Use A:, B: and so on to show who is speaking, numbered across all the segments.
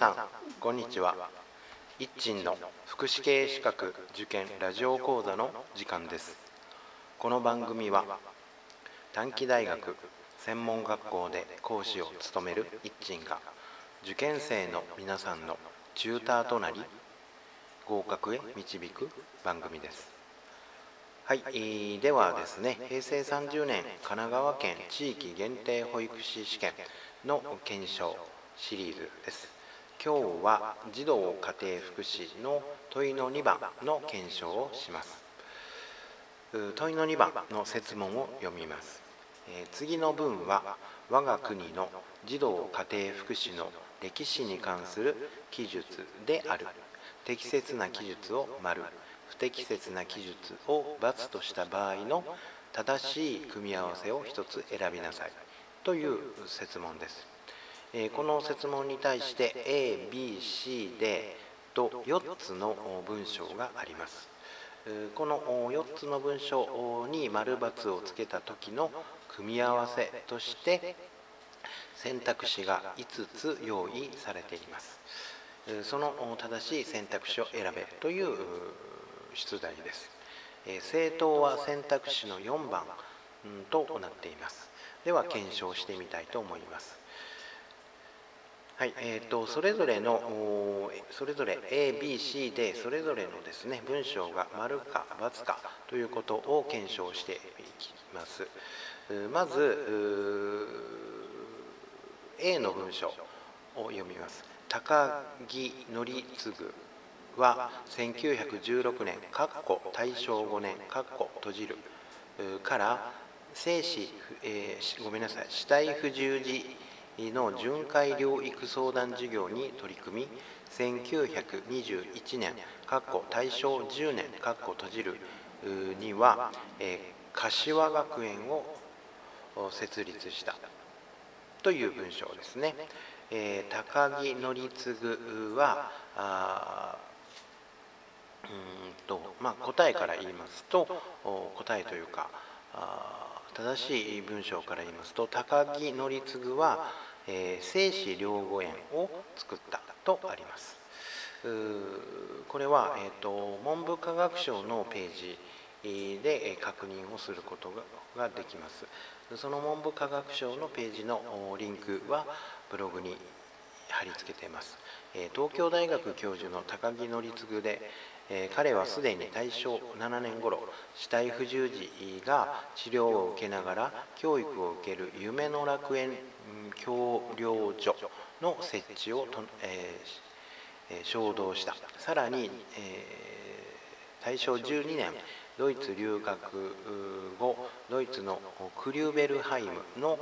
A: さんこんにちは。一鎮の福祉系資格受験ラジオ講座の時間です。この番組は短期大学専門学校で講師を務める一鎮が受験生の皆さんのチューターとなり合格へ導く番組です。はい、えー、ではですね平成30年神奈川県地域限定保育士試験の検証シリーズです。今日は児童家庭福祉の問いの2番の検証をします。問いの2番の設問を読みます、えー、次の文は我が国の児童家庭福祉の歴史に関する記述である。適切な記述を丸。不適切な記述を×とした場合の正しい組み合わせを1つ選びなさい。という設問です。えこの設問に対して ABC でと4つの文章があります。この4つの文章に丸×をつけた時の組み合わせとして選択肢が5つ用意されています。その正しい選択肢を選べという出題です。正答は選択肢の4番となっています。では検証してみたいと思います。はいえーと、それぞれのそれぞれ ABC でそれぞれのですね文章が丸か×かということを検証していきます。まず A の文章を読みます。高木則次は1916年大正5年閉じる。から生死、えー、ごめんなさい死体不自由児の巡回療育相談事業に取り組み1921年大正10年閉じるには、えー、柏学園を設立したという文章ですね。えー、高木則次はあうんと、まあ、答えから言いますと答えというか正しい文章から言いますと高木則次は、えー、精子療護園を作ったとあります。これは、えーと、文部科学省のページで確認をすることができます。その文部科学省のページのリンクはブログに貼り付けています。東京大学教授の高木則次で彼はすでに大正7年頃死体不自由児が治療を受けながら教育を受ける夢の楽園教療所の設置をと、えー、衝動した。さらに、えー、大正12年ドイツ留学後ドイツのクリューベルハイムの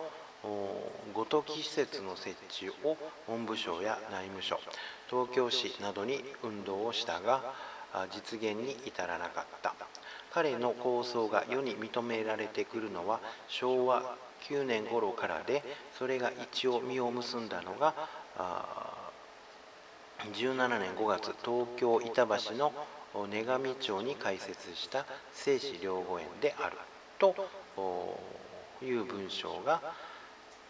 A: ごとき施設の設置を文部省や内務省東京市などに運動をしたが実現に至らなかった。彼の構想が世に認められてくるのは昭和9年頃からでそれが一応実を結んだのが17年5月東京板橋の根上町に開設した精子療護園であるという文章が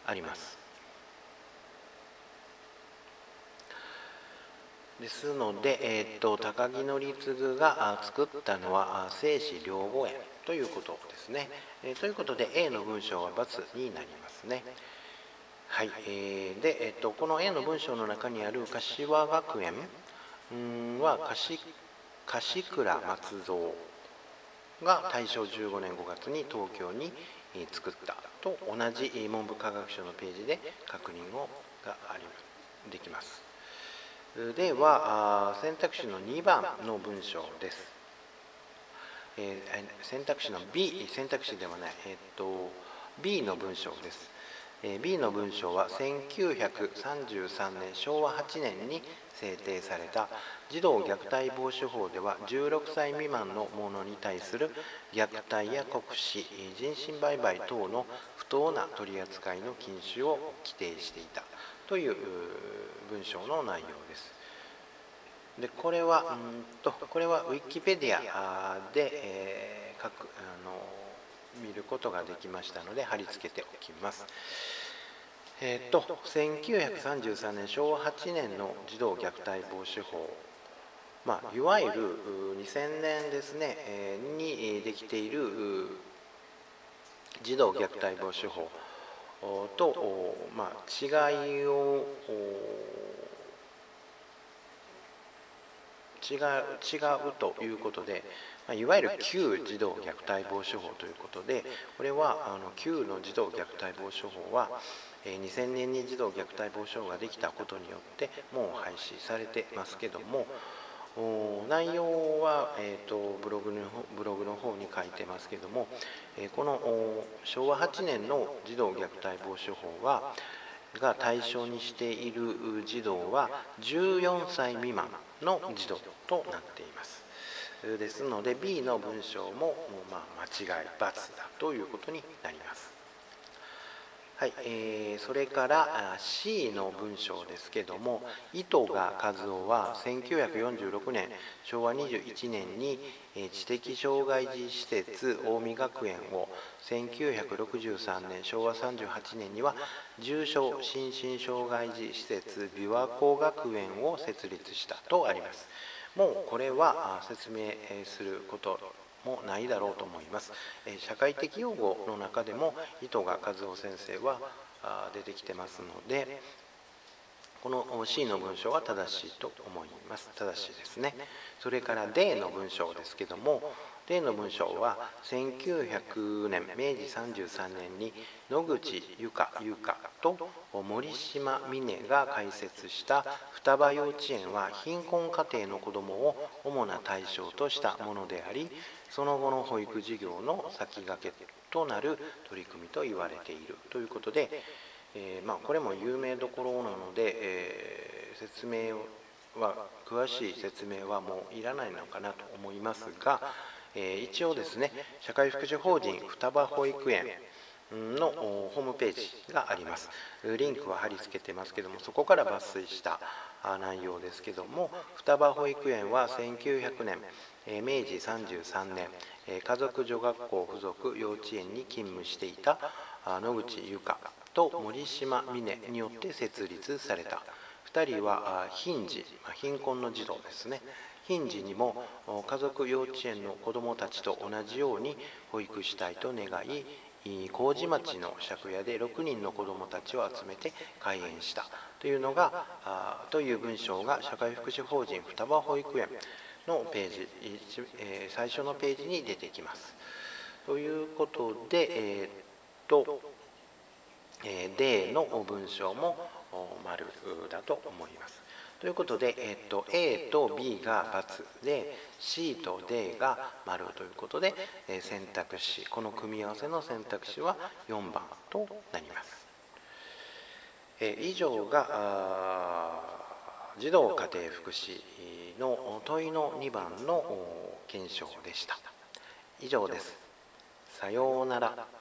A: あります。ですので、えーと、高木則次が作ったのは精子療護園。ということですね、え、ということで A の文章は×になりますね。はい、えー、で、えーと、この A の文章の中にある柏学園。は柏倉松蔵が大正15年5月に東京に作ったと同じ文部科学省のページで確認をがありできます。では選択肢の2番の文章です、えー、選択肢の B 選択肢ではない、えー、っと B の文章ですえ B の文章は1933年昭和8年に制定された児童虐待防止法では16歳未満の者に対する虐待や酷使人身売買等の不当な取り扱いの禁止を規定していたという文章の内容です。でこれはうんとこれはウィキペディアで、えー、書くあの見ることができましたので貼り付けておきます。えー、っと1933年昭和8年の児童虐待防止法まあ、いわゆる2000年ですね、えー、にできている児童虐待防止法と、まあ、違いを違う違うということで、ま、いわゆる旧児童虐待防止法ということでこれはあの旧の児童虐待防止法は2000年に児童虐待防止法ができたことによってもう廃止されてますけども内容は、えーと、ブログのブログの方に書いてますけども、えこの昭和8年の児童虐待防止法はが対象にしている児童は14歳未満の児童となっています。ですので B の文章も、まあ、間違い×だということになります。はい、えー、それから C の文章ですけども糸賀和夫は1946年昭和21年に知的障害児施設近江学園を1963年昭和38年には重症心身障害児施設琵琶湖学園を設立したとあります。もうこれは説明することもないだろうと思います。社会的用語の中でも糸賀和夫先生は出てきてますのでこの C の文章は正しいと思います正しいですねそれから D の文章ですけども D の文章は1900年明治33年に野口由香由香と森島美音が開設した双葉幼稚園は貧困家庭の子どもを主な対象としたものでありその後の保育事業の先駆けとなる取り組みと言われているということで、えー、まあ、これも有名どころなので、えー、説明は詳しい説明はもういらないのかなと思いますが、え、一応ですね社会福祉法人双葉保育園のホームページがあります。リンクは貼り付けてますけどもそこから抜粋した内容ですけども双葉保育園は1900年明治33年家族女学校附属幼稚園に勤務していた野口由香と森島美音によって設立された。2人は貧児貧困の児童ですね。貧児にも家族幼稚園の子どもたちと同じように保育したいと願い麹町の借家で6人の子どもたちを集めて開園したというのがという文章が社会福祉法人双葉保育園のページ、え最初のページに出てきます。ということで、えー、っと、え D の文章も丸だと思います。ということで、えっと、A と B が×で C と D が丸ということで、え選択肢この組み合わせの選択肢は4番となります。え以上が児童家庭福祉の問いの2番の検証でした。以上です。さようなら。